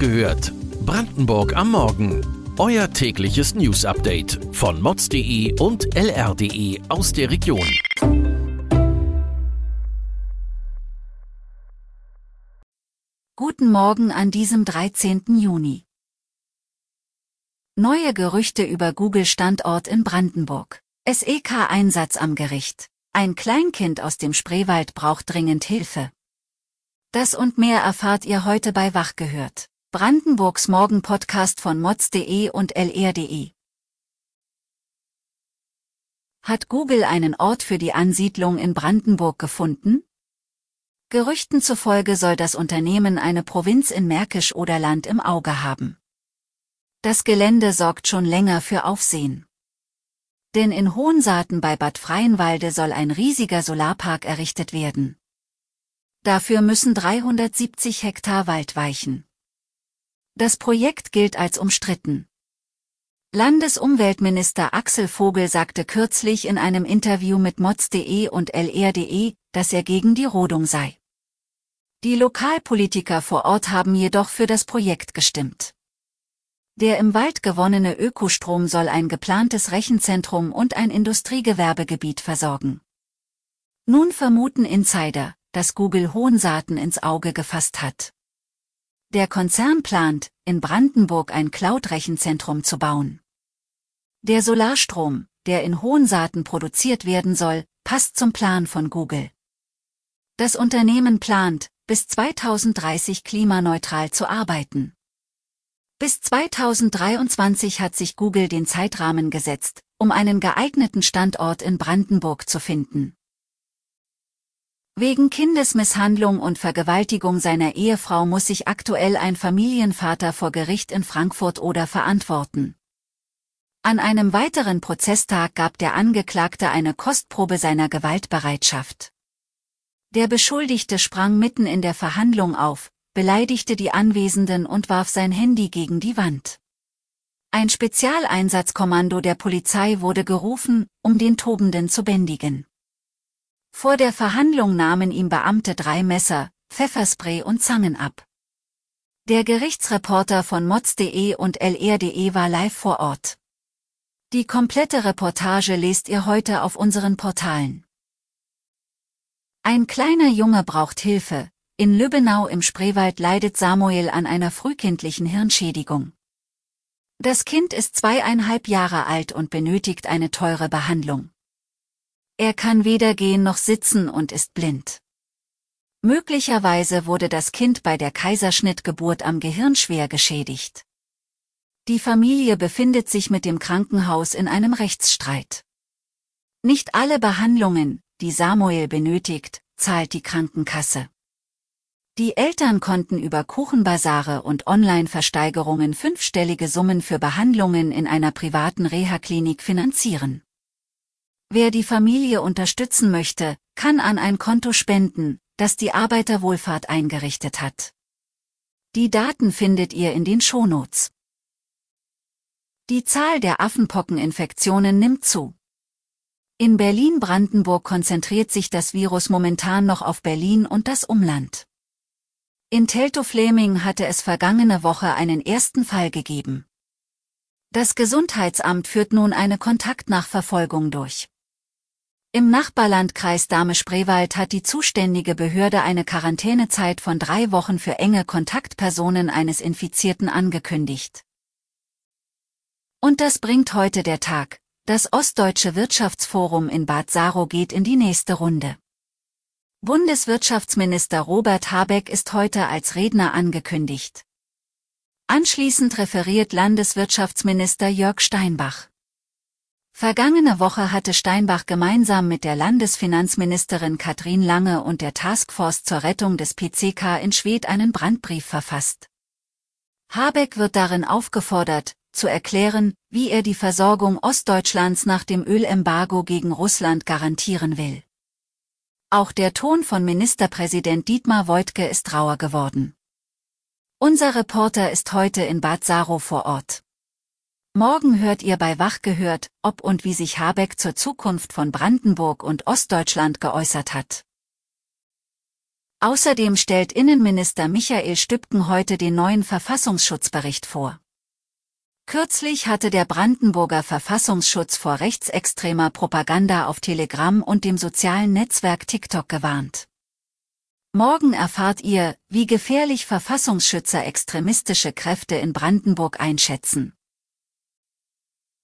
gehört. Brandenburg am Morgen. Euer tägliches News-Update von mods.de und lr.de aus der Region. Guten Morgen an diesem 13. Juni. Neue Gerüchte über Google-Standort in Brandenburg. SEK-Einsatz am Gericht. Ein Kleinkind aus dem Spreewald braucht dringend Hilfe. Das und mehr erfahrt ihr heute bei Wach gehört. Brandenburgs Morgen-Podcast von mods.de und lr.de. Hat Google einen Ort für die Ansiedlung in Brandenburg gefunden? Gerüchten zufolge soll das Unternehmen eine Provinz in Märkisch-Oderland im Auge haben. Das Gelände sorgt schon länger für Aufsehen. Denn in Hohensaaten bei Bad Freienwalde soll ein riesiger Solarpark errichtet werden. Dafür müssen 370 Hektar Wald weichen. Das Projekt gilt als umstritten. Landesumweltminister Axel Vogel sagte kürzlich in einem Interview mit mods.de und lr.de, dass er gegen die Rodung sei. Die Lokalpolitiker vor Ort haben jedoch für das Projekt gestimmt. Der im Wald gewonnene Ökostrom soll ein geplantes Rechenzentrum und ein Industriegewerbegebiet versorgen. Nun vermuten Insider, dass Google Hohensaaten ins Auge gefasst hat. Der Konzern plant, in Brandenburg ein Cloud-Rechenzentrum zu bauen. Der Solarstrom, der in Hohensaaten produziert werden soll, passt zum Plan von Google. Das Unternehmen plant, bis 2030 klimaneutral zu arbeiten. Bis 2023 hat sich Google den Zeitrahmen gesetzt, um einen geeigneten Standort in Brandenburg zu finden. Wegen Kindesmisshandlung und Vergewaltigung seiner Ehefrau muss sich aktuell ein Familienvater vor Gericht in Frankfurt oder verantworten. An einem weiteren Prozesstag gab der Angeklagte eine Kostprobe seiner Gewaltbereitschaft. Der Beschuldigte sprang mitten in der Verhandlung auf, beleidigte die Anwesenden und warf sein Handy gegen die Wand. Ein Spezialeinsatzkommando der Polizei wurde gerufen, um den Tobenden zu bändigen. Vor der Verhandlung nahmen ihm Beamte drei Messer, Pfefferspray und Zangen ab. Der Gerichtsreporter von mods.de und lr.de war live vor Ort. Die komplette Reportage lest ihr heute auf unseren Portalen. Ein kleiner Junge braucht Hilfe. In Lübbenau im Spreewald leidet Samuel an einer frühkindlichen Hirnschädigung. Das Kind ist zweieinhalb Jahre alt und benötigt eine teure Behandlung. Er kann weder gehen noch sitzen und ist blind. Möglicherweise wurde das Kind bei der Kaiserschnittgeburt am Gehirn schwer geschädigt. Die Familie befindet sich mit dem Krankenhaus in einem Rechtsstreit. Nicht alle Behandlungen, die Samuel benötigt, zahlt die Krankenkasse. Die Eltern konnten über Kuchenbasare und Online-Versteigerungen fünfstellige Summen für Behandlungen in einer privaten Reha-Klinik finanzieren. Wer die Familie unterstützen möchte, kann an ein Konto spenden, das die Arbeiterwohlfahrt eingerichtet hat. Die Daten findet ihr in den Shownotes. Die Zahl der Affenpockeninfektionen nimmt zu. In Berlin-Brandenburg konzentriert sich das Virus momentan noch auf Berlin und das Umland. In Teltow-Fleming hatte es vergangene Woche einen ersten Fall gegeben. Das Gesundheitsamt führt nun eine Kontaktnachverfolgung durch. Im Nachbarlandkreis Dahme-Spreewald hat die zuständige Behörde eine Quarantänezeit von drei Wochen für enge Kontaktpersonen eines Infizierten angekündigt. Und das bringt heute der Tag. Das Ostdeutsche Wirtschaftsforum in Bad Saro geht in die nächste Runde. Bundeswirtschaftsminister Robert Habeck ist heute als Redner angekündigt. Anschließend referiert Landeswirtschaftsminister Jörg Steinbach. Vergangene Woche hatte Steinbach gemeinsam mit der Landesfinanzministerin Katrin Lange und der Taskforce zur Rettung des PCK in Schwedt einen Brandbrief verfasst. Habeck wird darin aufgefordert, zu erklären, wie er die Versorgung Ostdeutschlands nach dem Ölembargo gegen Russland garantieren will. Auch der Ton von Ministerpräsident Dietmar Woidke ist rauer geworden. Unser Reporter ist heute in Bad Saro vor Ort. Morgen hört ihr bei Wach gehört, ob und wie sich Habeck zur Zukunft von Brandenburg und Ostdeutschland geäußert hat. Außerdem stellt Innenminister Michael Stübken heute den neuen Verfassungsschutzbericht vor. Kürzlich hatte der Brandenburger Verfassungsschutz vor rechtsextremer Propaganda auf Telegram und dem sozialen Netzwerk TikTok gewarnt. Morgen erfahrt ihr, wie gefährlich Verfassungsschützer extremistische Kräfte in Brandenburg einschätzen.